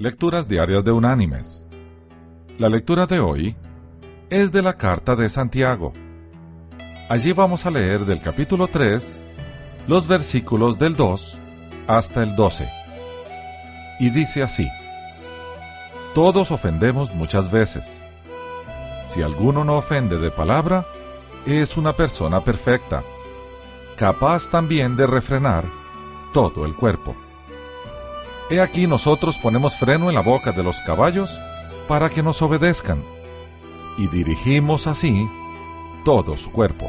Lecturas Diarias de Unánimes. La lectura de hoy es de la carta de Santiago. Allí vamos a leer del capítulo 3 los versículos del 2 hasta el 12. Y dice así, Todos ofendemos muchas veces. Si alguno no ofende de palabra, es una persona perfecta, capaz también de refrenar todo el cuerpo. He aquí nosotros ponemos freno en la boca de los caballos para que nos obedezcan, y dirigimos así todo su cuerpo.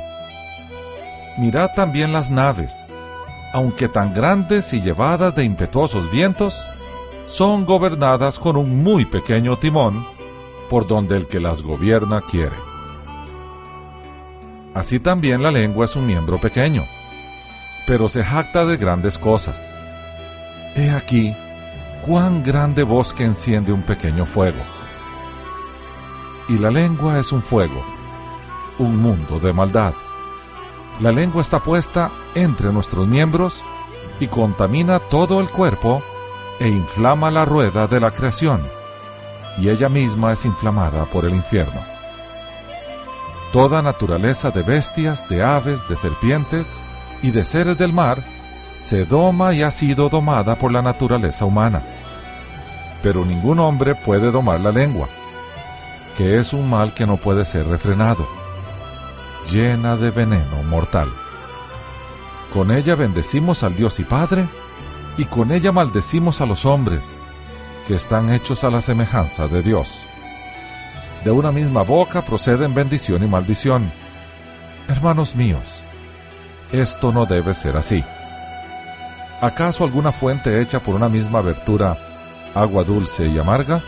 Mirad también las naves, aunque tan grandes y llevadas de impetuosos vientos, son gobernadas con un muy pequeño timón, por donde el que las gobierna quiere. Así también la lengua es un miembro pequeño, pero se jacta de grandes cosas. He aquí cuán grande bosque enciende un pequeño fuego. Y la lengua es un fuego, un mundo de maldad. La lengua está puesta entre nuestros miembros y contamina todo el cuerpo e inflama la rueda de la creación, y ella misma es inflamada por el infierno. Toda naturaleza de bestias, de aves, de serpientes y de seres del mar se doma y ha sido domada por la naturaleza humana. Pero ningún hombre puede domar la lengua, que es un mal que no puede ser refrenado, llena de veneno mortal. Con ella bendecimos al Dios y Padre, y con ella maldecimos a los hombres, que están hechos a la semejanza de Dios. De una misma boca proceden bendición y maldición. Hermanos míos, esto no debe ser así. ¿Acaso alguna fuente hecha por una misma abertura, agua dulce y amarga?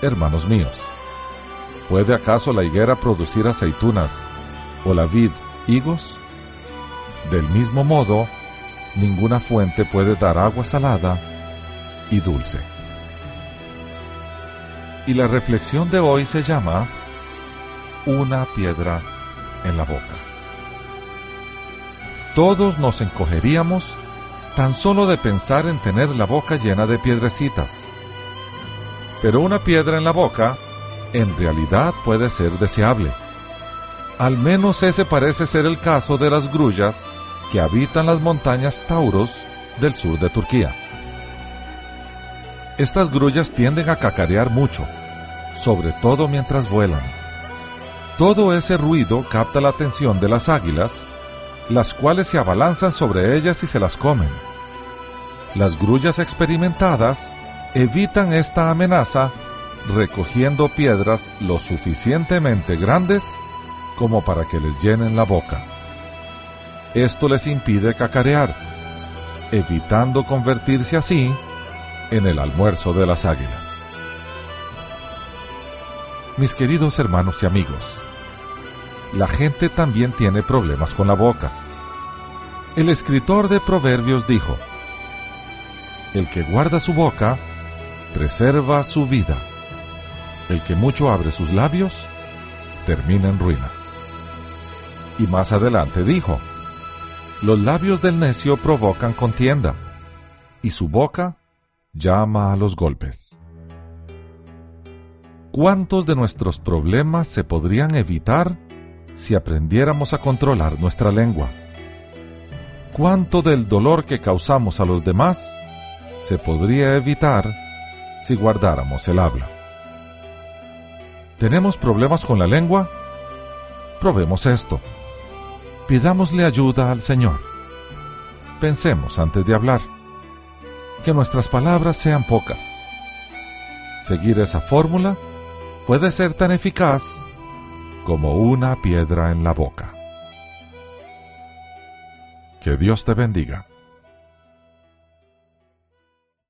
Hermanos míos, ¿puede acaso la higuera producir aceitunas o la vid higos? Del mismo modo, ninguna fuente puede dar agua salada y dulce. Y la reflexión de hoy se llama Una piedra en la boca todos nos encogeríamos tan solo de pensar en tener la boca llena de piedrecitas. Pero una piedra en la boca en realidad puede ser deseable. Al menos ese parece ser el caso de las grullas que habitan las montañas Tauros del sur de Turquía. Estas grullas tienden a cacarear mucho, sobre todo mientras vuelan. Todo ese ruido capta la atención de las águilas las cuales se abalanzan sobre ellas y se las comen. Las grullas experimentadas evitan esta amenaza recogiendo piedras lo suficientemente grandes como para que les llenen la boca. Esto les impide cacarear, evitando convertirse así en el almuerzo de las águilas. Mis queridos hermanos y amigos, la gente también tiene problemas con la boca. El escritor de Proverbios dijo, El que guarda su boca, preserva su vida. El que mucho abre sus labios, termina en ruina. Y más adelante dijo, Los labios del necio provocan contienda, y su boca llama a los golpes. ¿Cuántos de nuestros problemas se podrían evitar si aprendiéramos a controlar nuestra lengua. ¿Cuánto del dolor que causamos a los demás se podría evitar si guardáramos el habla? ¿Tenemos problemas con la lengua? Probemos esto. Pidámosle ayuda al Señor. Pensemos antes de hablar. Que nuestras palabras sean pocas. Seguir esa fórmula puede ser tan eficaz como una piedra en la boca. Que Dios te bendiga.